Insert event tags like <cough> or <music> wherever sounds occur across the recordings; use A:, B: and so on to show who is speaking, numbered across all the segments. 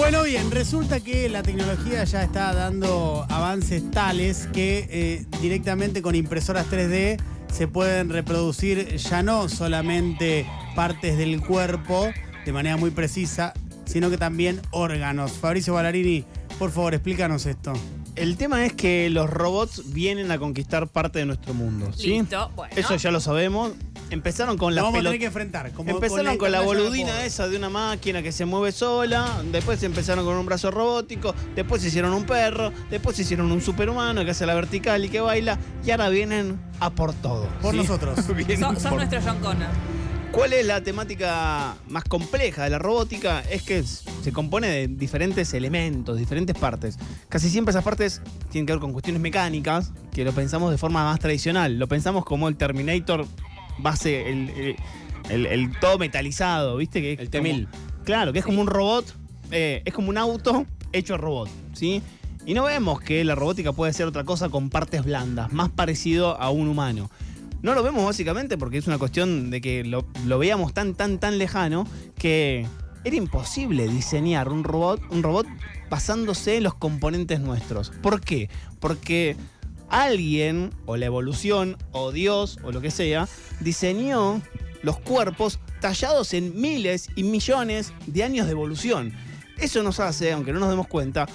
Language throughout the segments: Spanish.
A: Bueno, bien, resulta que la tecnología ya está dando avances tales que eh, directamente con impresoras 3D se pueden reproducir ya no solamente partes del cuerpo de manera muy precisa, sino que también órganos. Fabricio Ballarini, por favor, explícanos esto.
B: El tema es que los robots vienen a conquistar parte de nuestro mundo, ¿sí?
C: Listo, bueno.
B: Eso ya lo sabemos. Empezaron con la
A: vamos a
B: pelota.
A: tener que enfrentar. Como
B: Empezaron con la boludina esa de una máquina que se mueve sola, después empezaron con un brazo robótico, después hicieron un perro, después hicieron un superhumano que hace la vertical y que baila, y ahora vienen a por todo.
A: Por
B: ¿sí?
A: nosotros. <laughs>
C: Son, son
B: por-
C: nuestro John Connor.
B: ¿Cuál es la temática más compleja de la robótica? Es que se compone de diferentes elementos, diferentes partes. Casi siempre esas partes tienen que ver con cuestiones mecánicas, que lo pensamos de forma más tradicional. Lo pensamos como el Terminator base, el, el- el- el todo metalizado, ¿viste? Que es
D: El
B: como-
D: T-1000.
B: Claro, que es como un robot, eh, es como un auto hecho robot, ¿sí? Y no vemos que la robótica puede ser otra cosa con partes blandas, más parecido a un humano. No lo vemos básicamente porque es una cuestión de que lo, lo veíamos tan, tan, tan lejano que era imposible diseñar un robot, un robot basándose en los componentes nuestros. ¿Por qué? Porque alguien, o la evolución, o Dios, o lo que sea, diseñó los cuerpos tallados en miles y millones de años de evolución. Eso nos hace, aunque no nos demos cuenta,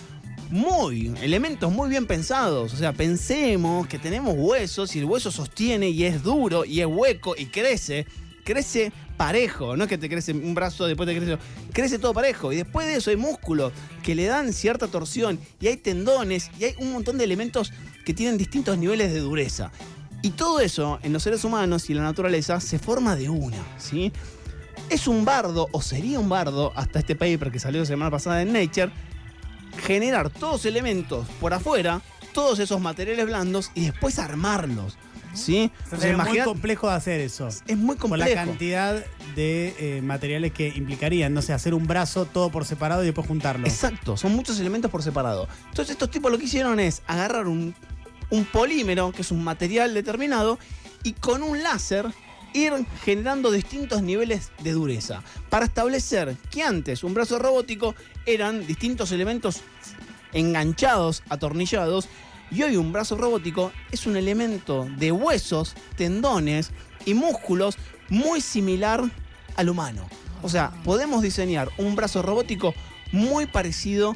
B: muy, elementos muy bien pensados. O sea, pensemos que tenemos huesos y el hueso sostiene y es duro y es hueco y crece. Crece parejo, no es que te crece un brazo, después te crece. Crece todo parejo. Y después de eso hay músculos que le dan cierta torsión y hay tendones y hay un montón de elementos que tienen distintos niveles de dureza. Y todo eso en los seres humanos y en la naturaleza se forma de una, ¿sí? Es un bardo, o sería un bardo, hasta este paper que salió la semana pasada en Nature, generar todos los elementos por afuera, todos esos materiales blandos y después armarlos. ¿Sí?
A: O sea, sería muy complejo de hacer eso.
B: es muy
A: Con la
B: complejo.
A: cantidad de eh, materiales que implicarían, no sé, hacer un brazo todo por separado y después juntarlo.
B: Exacto, son muchos elementos por separado. Entonces estos tipos lo que hicieron es agarrar un, un polímero, que es un material determinado, y con un láser ir generando distintos niveles de dureza. Para establecer que antes un brazo robótico eran distintos elementos enganchados, atornillados, y hoy un brazo robótico es un elemento de huesos, tendones y músculos muy similar al humano. O sea, podemos diseñar un brazo robótico muy parecido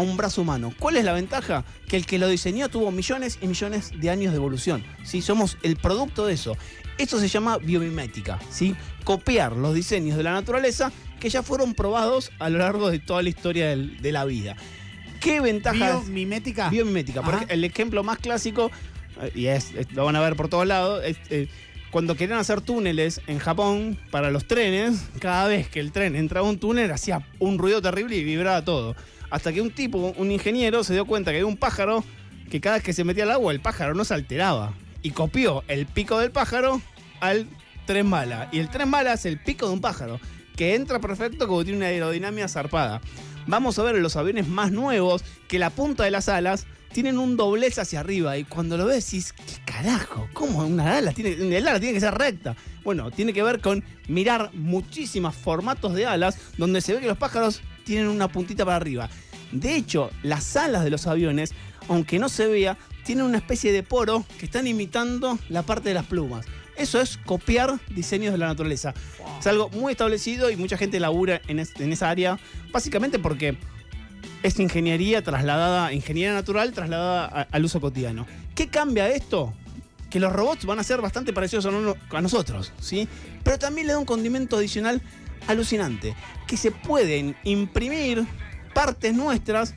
B: un brazo humano. ¿Cuál es la ventaja? Que el que lo diseñó tuvo millones y millones de años de evolución. ¿sí? Somos el producto de eso. Esto se llama biomimética, ¿sí? Copiar los diseños de la naturaleza que ya fueron probados a lo largo de toda la historia del- de la vida. ¿Qué ventajas?
A: Biomimética.
B: Biomimética. Por
A: Ajá.
B: ej- el ejemplo más clásico, y es, es- lo van a ver por todos lados, es eh, cuando querían hacer túneles en Japón para los trenes, cada vez que el tren entraba a un túnel hacía un ruido terrible y vibraba todo. Hasta que un tipo, un ingeniero, se dio cuenta que había un pájaro que cada vez que se metía al agua el pájaro no se alteraba. Y copió el pico del pájaro al tren bala. Y el tren bala es el pico de un pájaro, que entra perfecto como tiene una aerodinámica zarpada. Vamos a ver los aviones más nuevos que la punta de las alas tienen un doblez hacia arriba. Y cuando lo ves decís, ¿qué carajo? ¿Cómo una ala tiene, el ala tiene que ser recta? Bueno, tiene que ver con mirar muchísimos formatos de alas donde se ve que los pájaros tienen una puntita para arriba. De hecho, las alas de los aviones, aunque no se vea, tienen una especie de poro que están imitando la parte de las plumas. Eso es copiar diseños de la naturaleza. Es algo muy establecido y mucha gente labura en, es- en esa área, básicamente porque es ingeniería trasladada, ingeniería natural trasladada a- al uso cotidiano. ¿Qué cambia esto? Que los robots van a ser bastante parecidos a, a nosotros, ¿sí? Pero también le da un condimento adicional alucinante, que se pueden imprimir partes nuestras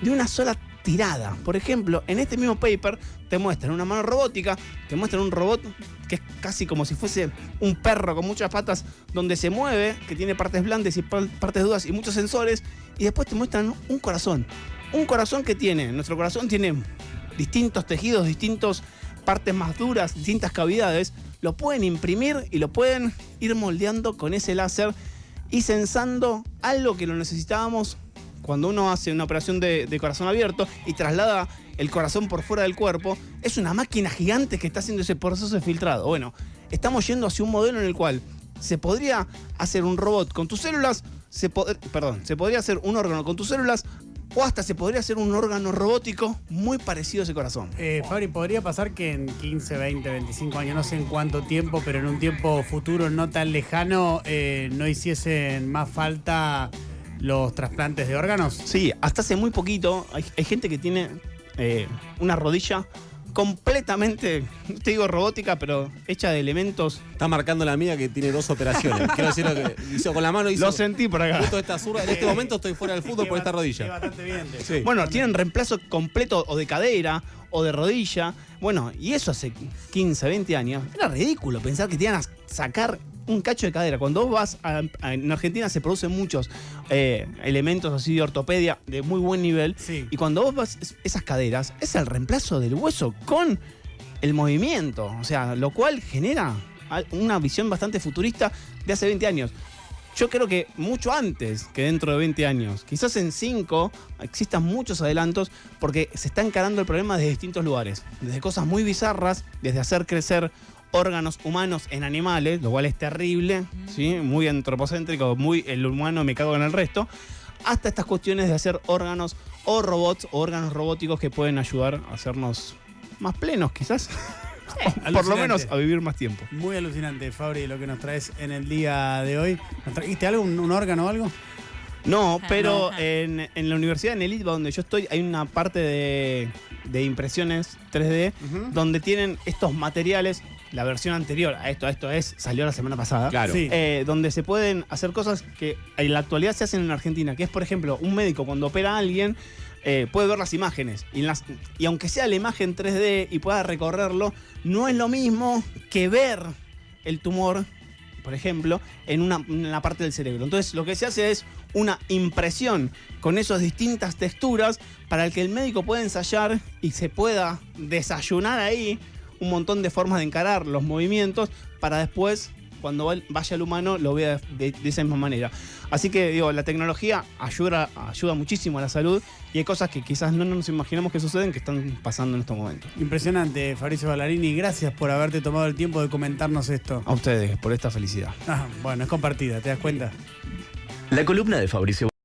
B: de una sola tirada. Por ejemplo, en este mismo paper te muestran una mano robótica, te muestran un robot que es casi como si fuese un perro con muchas patas donde se mueve, que tiene partes blandas y par- partes duras y muchos sensores, y después te muestran un corazón. Un corazón que tiene, nuestro corazón tiene distintos tejidos, distintas partes más duras, distintas cavidades, lo pueden imprimir y lo pueden ir moldeando con ese láser y sensando algo que lo necesitábamos cuando uno hace una operación de, corazón abierto y traslada el corazón por fuera del cuerpo, es una máquina gigante que está haciendo ese proceso de filtrado. Bueno, estamos yendo hacia un modelo en el cual se podría hacer un robot con tus células se po- perdón, se podría hacer un órgano con tus células o hasta se podría hacer un órgano robótico muy parecido a ese corazón.
A: Eh, Fabri, podría pasar que en 15, 20, 25 años, no sé en cuánto tiempo, pero en un tiempo futuro no tan lejano, eh, no hiciesen más falta los trasplantes de órganos.
B: Sí, hasta hace muy poquito hay, hay gente que tiene eh, una rodilla completamente, no te digo robótica, pero hecha de elementos.
C: Está marcando la mía que tiene dos operaciones. <laughs> Quiero decir lo que hizo con la mano hizo
B: Lo sentí por acá.
C: justo esta zurda. En este momento estoy fuera del fútbol por esta rodilla.
A: bastante bien.
C: Sí.
B: Bueno, tienen reemplazo completo o de cadera o de rodilla. Bueno, y eso hace 15, 20 años. Era ridículo pensar que te iban a sacar un cacho de cadera. Cuando vos vas a, a- en Argentina se producen muchos eh, elementos así de ortopedia de muy buen nivel.
A: Sí.
B: Y cuando vos vas es- esas caderas, es el reemplazo del hueso con el movimiento. O sea, lo cual genera una visión bastante futurista de hace 20 años. Yo creo que mucho antes que dentro de 20 años, quizás en 5 existan muchos adelantos porque se está encarando el problema desde distintos lugares. Desde cosas muy bizarras, desde hacer crecer órganos humanos en animales, lo cual es terrible, ¿sí? muy antropocéntrico, muy el humano me cago en el resto, hasta estas cuestiones de hacer órganos o robots o órganos robóticos que pueden ayudar a hacernos más plenos quizás. <laughs> Por lo menos a vivir más tiempo.
A: Muy alucinante, Fabri, lo que nos traes en el día de hoy. ¿Nos trajiste algo, un, un órgano o algo?
B: No,
D: Ah,
B: pero en, en la universidad, en el ITBA, donde yo estoy, hay una parte de, de impresiones 3D
A: Ujú.
B: donde tienen estos materiales, la versión anterior a esto, a esto es, salió la semana pasada.
C: Claro.
A: Sí.
B: eh, donde se pueden hacer cosas que en la actualidad se hacen en Argentina, que es, por ejemplo, un médico cuando opera a alguien eh, puede ver las imágenes y, las- y aunque sea la imagen 3D y pueda recorrerlo, no es lo mismo que ver el tumor, por ejemplo, en una, en la parte del cerebro. Entonces lo que se hace es una impresión con esas distintas texturas para el que el médico pueda ensayar y se pueda desayunar ahí un montón de formas de encarar los movimientos para después, cuando va- vaya el humano, lo vea de, de esa misma manera. Así que digo, la tecnología ayuda, ayuda muchísimo a la salud y hay cosas que quizás no nos imaginamos que suceden que están pasando en estos momentos.
A: Impresionante, Fabricio Ballarini. Gracias por haberte tomado el tiempo de comentarnos esto.
B: A ustedes por esta felicidad.
A: Ah, bueno, es compartida, ¿te das cuenta?
E: La columna de Fabricio